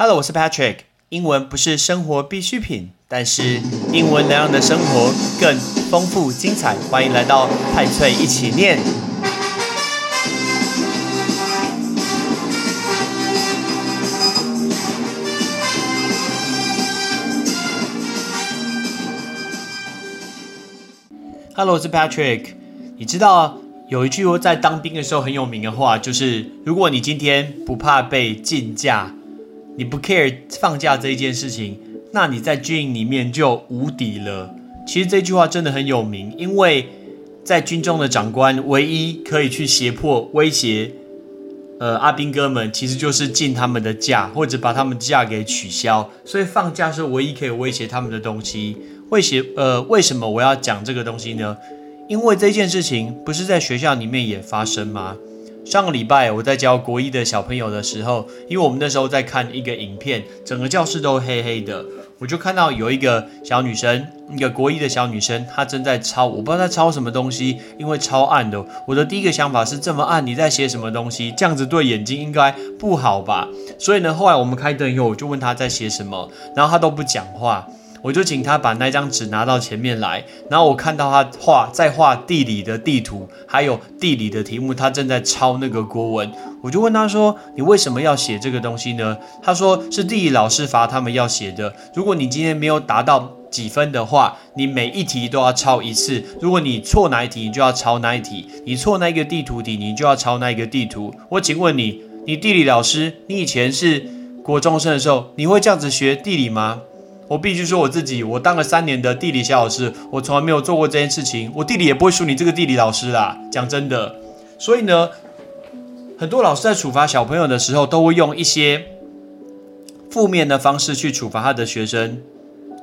Hello，我是 Patrick。英文不是生活必需品，但是英文能让你的生活更丰富精彩。欢迎来到派翠一起念。Hello，我是 Patrick。你知道有一句在当兵的时候很有名的话，就是如果你今天不怕被禁驾，你不 care 放假这一件事情，那你在军营里面就无敌了。其实这句话真的很有名，因为在军中的长官唯一可以去胁迫、威胁，呃，阿兵哥们其实就是禁他们的假，或者把他们假给取消。所以放假是唯一可以威胁他们的东西。威胁呃，为什么我要讲这个东西呢？因为这件事情不是在学校里面也发生吗？上个礼拜我在教国一的小朋友的时候，因为我们那时候在看一个影片，整个教室都黑黑的，我就看到有一个小女生，一个国一的小女生，她正在抄，我不知道在抄什么东西，因为超暗的。我的第一个想法是这么暗，你在写什么东西？这样子对眼睛应该不好吧？所以呢，后来我们开灯以后，我就问她在写什么，然后她都不讲话。我就请他把那张纸拿到前面来，然后我看到他画在画地理的地图，还有地理的题目，他正在抄那个国文。我就问他说：“你为什么要写这个东西呢？”他说：“是地理老师罚他们要写的。如果你今天没有达到几分的话，你每一题都要抄一次。如果你错哪一题，你就要抄哪一题；你错那个地图题，你就要抄那个地图。我请问你，你地理老师，你以前是国中生的时候，你会这样子学地理吗？”我必须说我自己，我当了三年的地理小老师，我从来没有做过这件事情。我地理也不会输你这个地理老师啦，讲真的。所以呢，很多老师在处罚小朋友的时候，都会用一些负面的方式去处罚他的学生。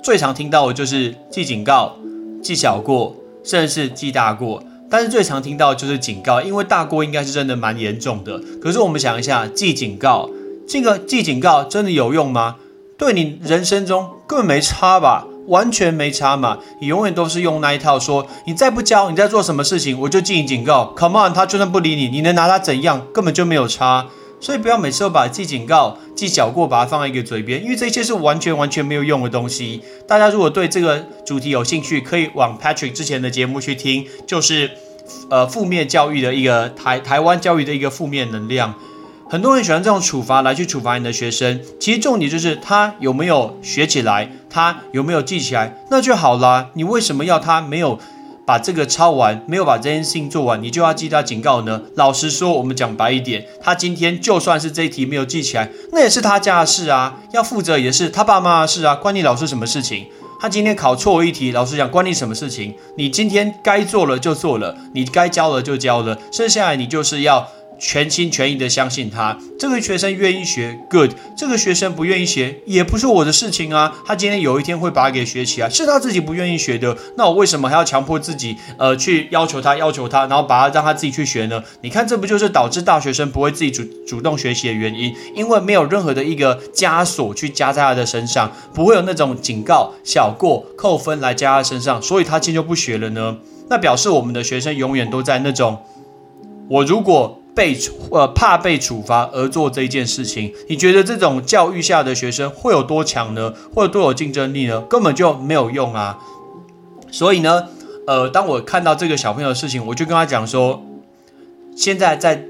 最常听到的就是记警告、记小过，甚至是记大过。但是最常听到就是警告，因为大过应该是真的蛮严重的。可是我们想一下，记警告，这个记警告真的有用吗？对你人生中根本没差吧，完全没差嘛！你永远都是用那一套说，你再不教，你在做什么事情，我就记你警告。Come on，他就算不理你，你能拿他怎样？根本就没有差。所以不要每次都把记警告、记小过，把它放在一个嘴边，因为这些是完全完全没有用的东西。大家如果对这个主题有兴趣，可以往 Patrick 之前的节目去听，就是呃负面教育的一个台台湾教育的一个负面能量。很多人喜欢这种处罚来去处罚你的学生，其实重点就是他有没有学起来，他有没有记起来，那就好啦。你为什么要他没有把这个抄完，没有把这件事情做完，你就要记他警告呢？老实说，我们讲白一点，他今天就算是这一题没有记起来，那也是他家的事啊，要负责也是他爸妈的事啊，关你老师什么事情？他今天考错一题，老师讲关你什么事情？你今天该做了就做了，你该教了就教了，剩下来你就是要。全心全意的相信他，这个学生愿意学，good；这个学生不愿意学，也不是我的事情啊。他今天有一天会把它给学起来，是他自己不愿意学的。那我为什么还要强迫自己，呃，去要求他，要求他，然后把他让他自己去学呢？你看，这不就是导致大学生不会自己主主动学习的原因？因为没有任何的一个枷锁去加在他的身上，不会有那种警告、小过、扣分来加他身上，所以他今天就不学了呢？那表示我们的学生永远都在那种，我如果。被呃怕被处罚而做这一件事情，你觉得这种教育下的学生会有多强呢？会有多有竞争力呢？根本就没有用啊！所以呢，呃，当我看到这个小朋友的事情，我就跟他讲说：现在在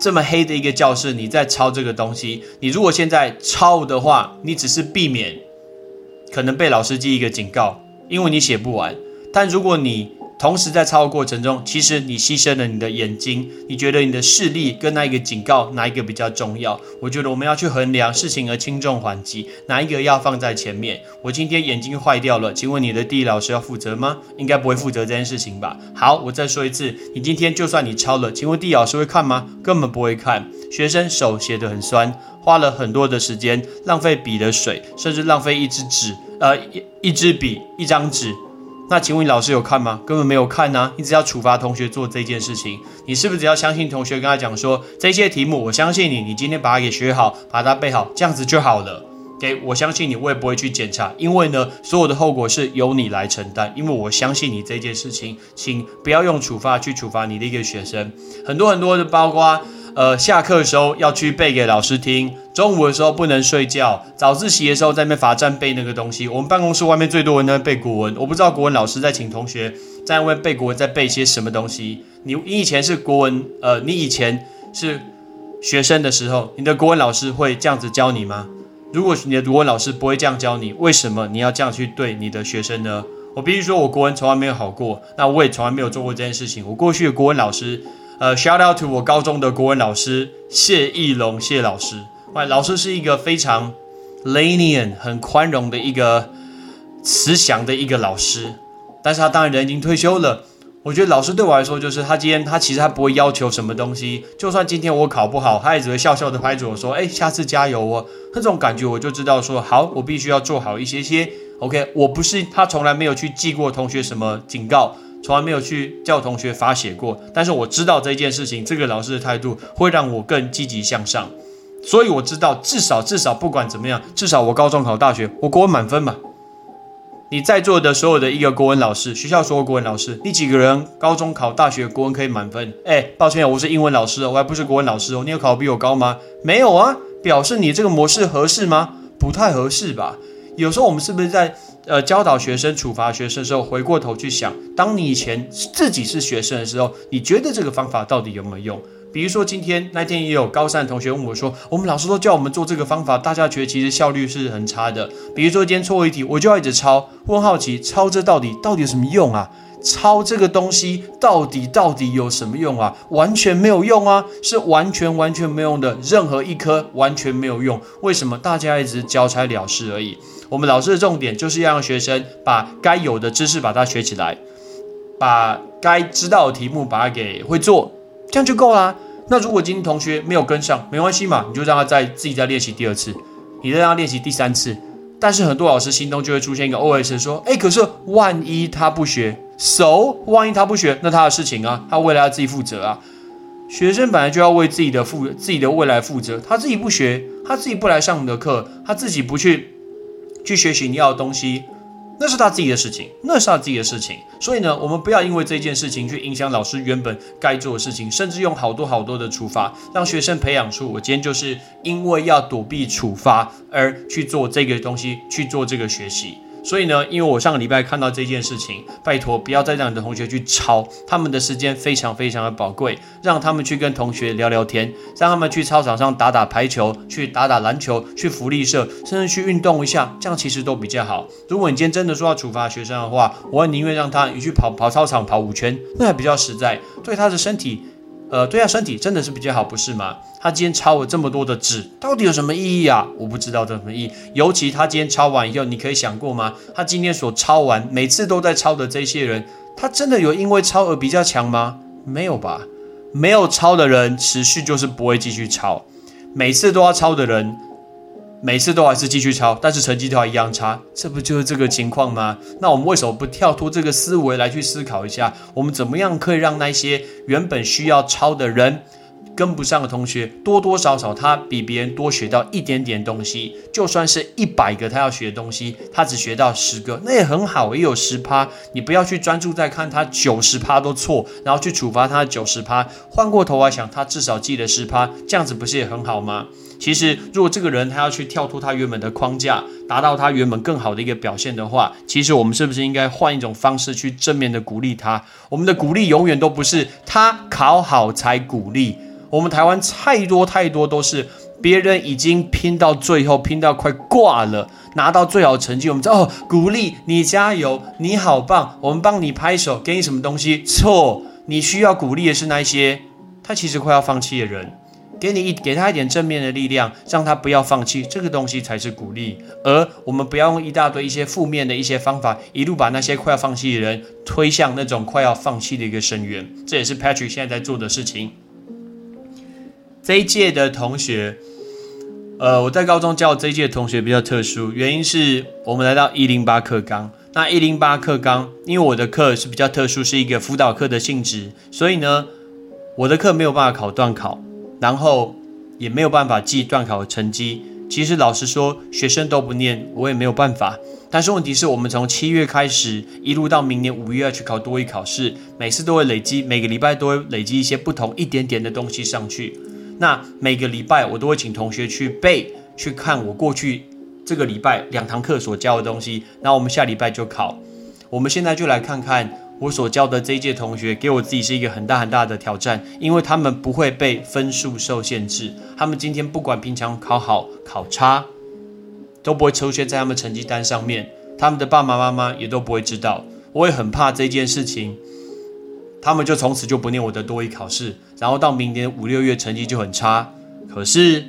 这么黑的一个教室，你在抄这个东西，你如果现在抄的话，你只是避免可能被老师记一个警告，因为你写不完。但如果你同时在抄的过程中，其实你牺牲了你的眼睛。你觉得你的视力跟那一个警告哪一个比较重要？我觉得我们要去衡量事情的轻重缓急，哪一个要放在前面？我今天眼睛坏掉了，请问你的地理老师要负责吗？应该不会负责这件事情吧？好，我再说一次，你今天就算你抄了，请问地理老师会看吗？根本不会看。学生手写得很酸，花了很多的时间，浪费笔的水，甚至浪费一支纸，呃，一一支笔，一张纸。那请问老师有看吗？根本没有看呐！你只要处罚同学做这件事情，你是不是只要相信同学跟他讲说这些题目，我相信你，你今天把它给学好，把它背好，这样子就好了？给我相信你，我也不会去检查，因为呢，所有的后果是由你来承担，因为我相信你这件事情，请不要用处罚去处罚你的一个学生。很多很多的，包括呃，下课的时候要去背给老师听，中午的时候不能睡觉，早自习的时候在那边罚站背那个东西。我们办公室外面最多人在背国文，我不知道国文老师在请同学在外面背国文，在背些什么东西。你你以前是国文，呃，你以前是学生的时候，你的国文老师会这样子教你吗？如果你的国文老师不会这样教你，为什么你要这样去对你的学生呢？我必须说，我国文从来没有好过，那我也从来没有做过这件事情。我过去的国文老师，呃，shout out to 我高中的国文老师谢义龙谢老师，哇，老师是一个非常 lenient 很宽容的一个慈祥的一个老师，但是他当然人已经退休了。我觉得老师对我来说，就是他今天他其实他不会要求什么东西，就算今天我考不好，他也只会笑笑的拍着我说：“哎，下次加油哦。”那种感觉我就知道说，好，我必须要做好一些些。OK，我不是他从来没有去记过同学什么警告，从来没有去叫同学罚写过，但是我知道这件事情，这个老师的态度会让我更积极向上，所以我知道至少至少不管怎么样，至少我高中考大学，我国文满分嘛。你在座的所有的一个国文老师，学校所有国文老师，你几个人高中考大学国文可以满分？哎，抱歉，我是英文老师，我还不是国文老师哦。你有考比我高吗？没有啊，表示你这个模式合适吗？不太合适吧。有时候我们是不是在呃教导学生、处罚学生的时候，回过头去想，当你以前自己是学生的时候，你觉得这个方法到底有没有用？比如说今天那天也有高三的同学问我说，我们老师都叫我们做这个方法，大家觉得其实效率是很差的。比如说今天错一题，我就要一直抄，问好奇抄这到底到底有什么用啊？抄这个东西到底到底有什么用啊？完全没有用啊，是完全完全没用的，任何一科完全没有用。为什么大家一直交差了事而已？我们老师的重点就是要让学生把该有的知识把它学起来，把该知道的题目把它给会做，这样就够啦。那如果今天同学没有跟上，没关系嘛，你就让他再自己再练习第二次，你再让他练习第三次。但是很多老师心中就会出现一个 OS 说：哎，可是万一他不学，so 万一他不学，那他的事情啊，他未来要自己负责啊。学生本来就要为自己的负自己的未来负责，他自己不学，他自己不来上你的课，他自己不去去学习你要的东西。那是他自己的事情，那是他自己的事情。所以呢，我们不要因为这件事情去影响老师原本该做的事情，甚至用好多好多的处罚，让学生培养出我今天就是因为要躲避处罚而去做这个东西，去做这个学习。所以呢，因为我上个礼拜看到这件事情，拜托不要再让你的同学去抄，他们的时间非常非常的宝贵，让他们去跟同学聊聊天，让他们去操场上打打排球，去打打篮球，去福利社，甚至去运动一下，这样其实都比较好。如果你今天真的说要处罚学生的话，我宁愿让他你去跑跑操场跑五圈，那还比较实在，对他的身体。呃，对啊，身体真的是比较好，不是吗？他今天抄了这么多的纸，到底有什么意义啊？我不知道这什么意义。尤其他今天抄完以后，你可以想过吗？他今天所抄完，每次都在抄的这些人，他真的有因为抄而比较强吗？没有吧？没有抄的人，持续就是不会继续抄。每次都要抄的人。每次都还是继续抄，但是成绩都还一样差，这不就是这个情况吗？那我们为什么不跳脱这个思维来去思考一下，我们怎么样可以让那些原本需要抄的人跟不上的同学，多多少少他比别人多学到一点点东西？就算是一百个他要学的东西，他只学到十个，那也很好，也有十趴。你不要去专注在看他九十趴都错，然后去处罚他九十趴。换过头来想，他至少记得十趴，这样子不是也很好吗？其实，如果这个人他要去跳脱他原本的框架，达到他原本更好的一个表现的话，其实我们是不是应该换一种方式去正面的鼓励他？我们的鼓励永远都不是他考好才鼓励。我们台湾太多太多都是别人已经拼到最后，拼到快挂了，拿到最好成绩，我们哦鼓励你加油，你好棒，我们帮你拍手，给你什么东西？错，你需要鼓励的是那些他其实快要放弃的人。给你一给他一点正面的力量，让他不要放弃，这个东西才是鼓励。而我们不要用一大堆一些负面的一些方法，一路把那些快要放弃的人推向那种快要放弃的一个深渊。这也是 Patrick 现在在做的事情。这一届的同学，呃，我在高中教这一届的同学比较特殊，原因是我们来到一零八课纲。那一零八课纲，因为我的课是比较特殊，是一个辅导课的性质，所以呢，我的课没有办法考段考。然后也没有办法记段考的成绩，其实老实说，学生都不念，我也没有办法。但是问题是我们从七月开始，一路到明年五月要去考多一考试，每次都会累积，每个礼拜都会累积一些不同一点点的东西上去。那每个礼拜我都会请同学去背，去看我过去这个礼拜两堂课所教的东西。那我们下礼拜就考。我们现在就来看看。我所教的这一届同学，给我自己是一个很大很大的挑战，因为他们不会被分数受限制。他们今天不管平常考好考差，都不会出现在他们成绩单上面。他们的爸爸妈妈也都不会知道。我也很怕这件事情，他们就从此就不念我的多一考试，然后到明年五六月成绩就很差。可是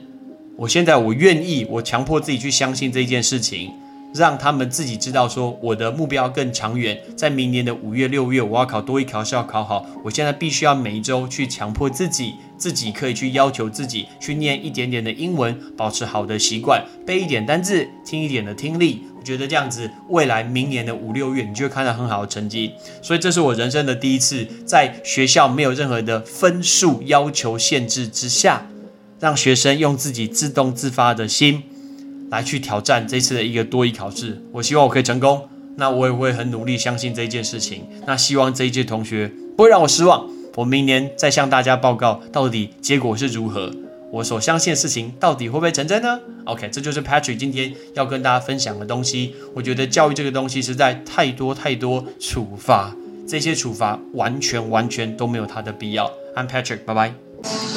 我现在我愿意，我强迫自己去相信这件事情。让他们自己知道，说我的目标更长远，在明年的五月、六月，我要考多一考试要考好。我现在必须要每一周去强迫自己，自己可以去要求自己去念一点点的英文，保持好的习惯，背一点单字，听一点的听力。我觉得这样子，未来明年的五六月，你就会看到很好的成绩。所以这是我人生的第一次，在学校没有任何的分数要求限制之下，让学生用自己自动自发的心。来去挑战这次的一个多一考试，我希望我可以成功。那我也会很努力，相信这件事情。那希望这一届同学不会让我失望。我明年再向大家报告到底结果是如何，我所相信的事情到底会不会成真呢？OK，这就是 Patrick 今天要跟大家分享的东西。我觉得教育这个东西实在太多太多处罚，这些处罚完全完全都没有它的必要。I'm Patrick，拜拜。